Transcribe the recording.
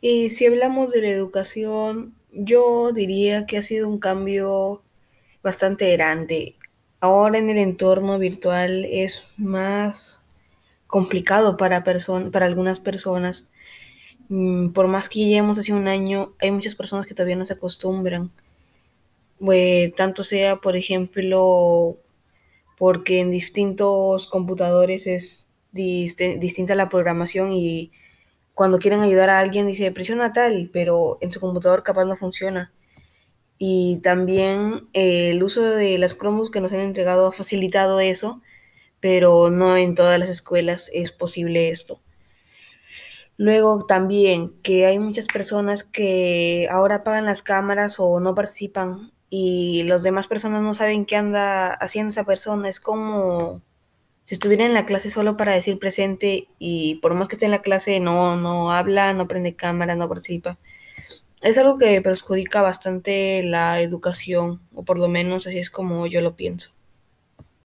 Y si hablamos de la educación, yo diría que ha sido un cambio bastante grande. Ahora en el entorno virtual es más complicado para, para algunas personas. Mm, por más que lleguemos hace un año, hay muchas personas que todavía no se acostumbran. Tanto sea, por ejemplo, porque en distintos computadores es dist distinta la programación y cuando quieren ayudar a alguien dice presiona tal, pero en su computador capaz no funciona. Y también eh, el uso de las Chromebooks que nos han entregado ha facilitado eso, pero no en todas las escuelas es posible esto. Luego también que hay muchas personas que ahora apagan las cámaras o no participan y las demás personas no saben qué anda haciendo esa persona. Es como si estuviera en la clase solo para decir presente y por más que esté en la clase no, no habla, no prende cámara, no participa. Es algo que perjudica bastante la educación, o por lo menos así es como yo lo pienso.